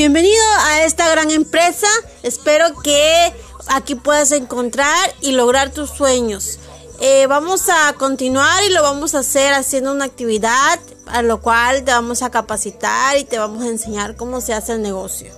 Bienvenido a esta gran empresa. Espero que aquí puedas encontrar y lograr tus sueños. Eh, vamos a continuar y lo vamos a hacer haciendo una actividad a lo cual te vamos a capacitar y te vamos a enseñar cómo se hace el negocio.